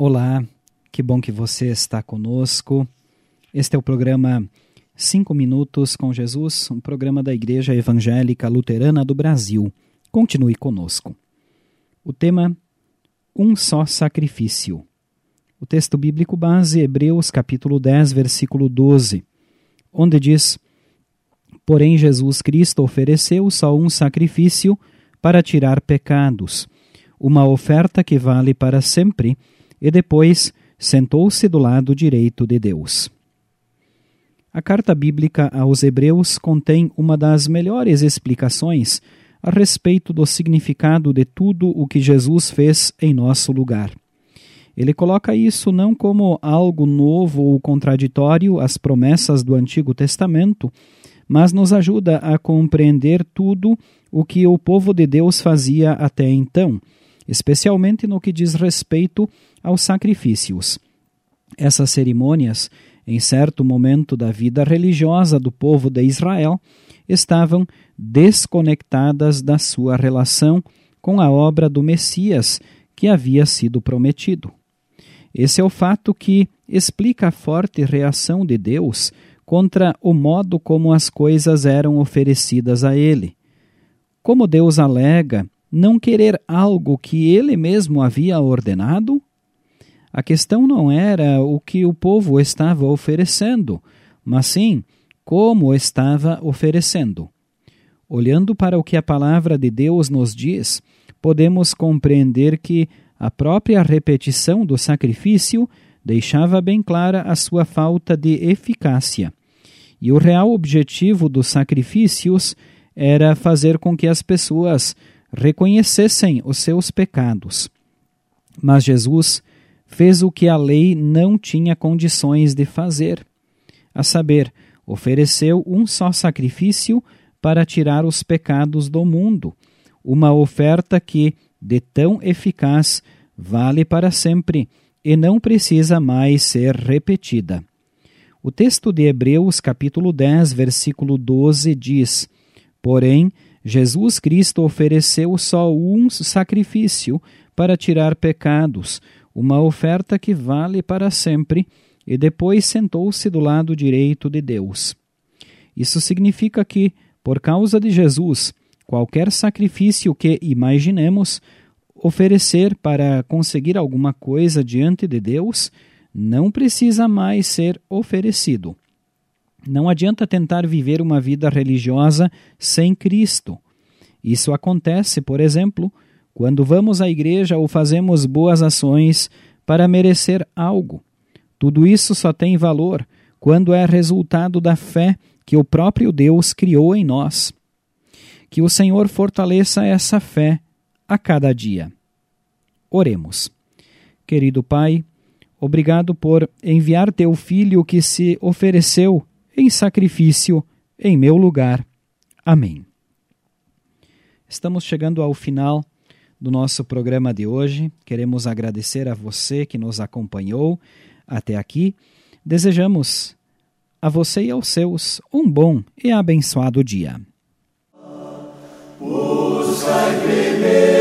Olá, que bom que você está conosco. Este é o programa Cinco Minutos com Jesus, um programa da Igreja Evangélica Luterana do Brasil. Continue conosco. O tema Um só sacrifício. O texto bíblico base, Hebreus capítulo 10, versículo 12, onde diz: Porém Jesus Cristo ofereceu só um sacrifício para tirar pecados, uma oferta que vale para sempre e depois sentou-se do lado direito de Deus. A carta bíblica aos Hebreus contém uma das melhores explicações a respeito do significado de tudo o que Jesus fez em nosso lugar. Ele coloca isso não como algo novo ou contraditório às promessas do Antigo Testamento, mas nos ajuda a compreender tudo o que o povo de Deus fazia até então especialmente no que diz respeito aos sacrifícios. Essas cerimônias, em certo momento da vida religiosa do povo de Israel, estavam desconectadas da sua relação com a obra do Messias que havia sido prometido. Esse é o fato que explica a forte reação de Deus contra o modo como as coisas eram oferecidas a ele. Como Deus alega não querer algo que ele mesmo havia ordenado? A questão não era o que o povo estava oferecendo, mas sim como estava oferecendo. Olhando para o que a palavra de Deus nos diz, podemos compreender que a própria repetição do sacrifício deixava bem clara a sua falta de eficácia. E o real objetivo dos sacrifícios era fazer com que as pessoas reconhecessem os seus pecados. Mas Jesus fez o que a lei não tinha condições de fazer, a saber, ofereceu um só sacrifício para tirar os pecados do mundo, uma oferta que, de tão eficaz, vale para sempre e não precisa mais ser repetida. O texto de Hebreus, capítulo 10, versículo 12 diz: Porém, Jesus Cristo ofereceu só um sacrifício para tirar pecados, uma oferta que vale para sempre, e depois sentou-se do lado direito de Deus. Isso significa que, por causa de Jesus, qualquer sacrifício que imaginemos oferecer para conseguir alguma coisa diante de Deus não precisa mais ser oferecido. Não adianta tentar viver uma vida religiosa sem Cristo. Isso acontece, por exemplo, quando vamos à igreja ou fazemos boas ações para merecer algo. Tudo isso só tem valor quando é resultado da fé que o próprio Deus criou em nós. Que o Senhor fortaleça essa fé a cada dia. Oremos. Querido Pai, obrigado por enviar teu Filho que se ofereceu em sacrifício em meu lugar. Amém. Estamos chegando ao final do nosso programa de hoje. Queremos agradecer a você que nos acompanhou até aqui. Desejamos a você e aos seus um bom e abençoado dia. Primeiro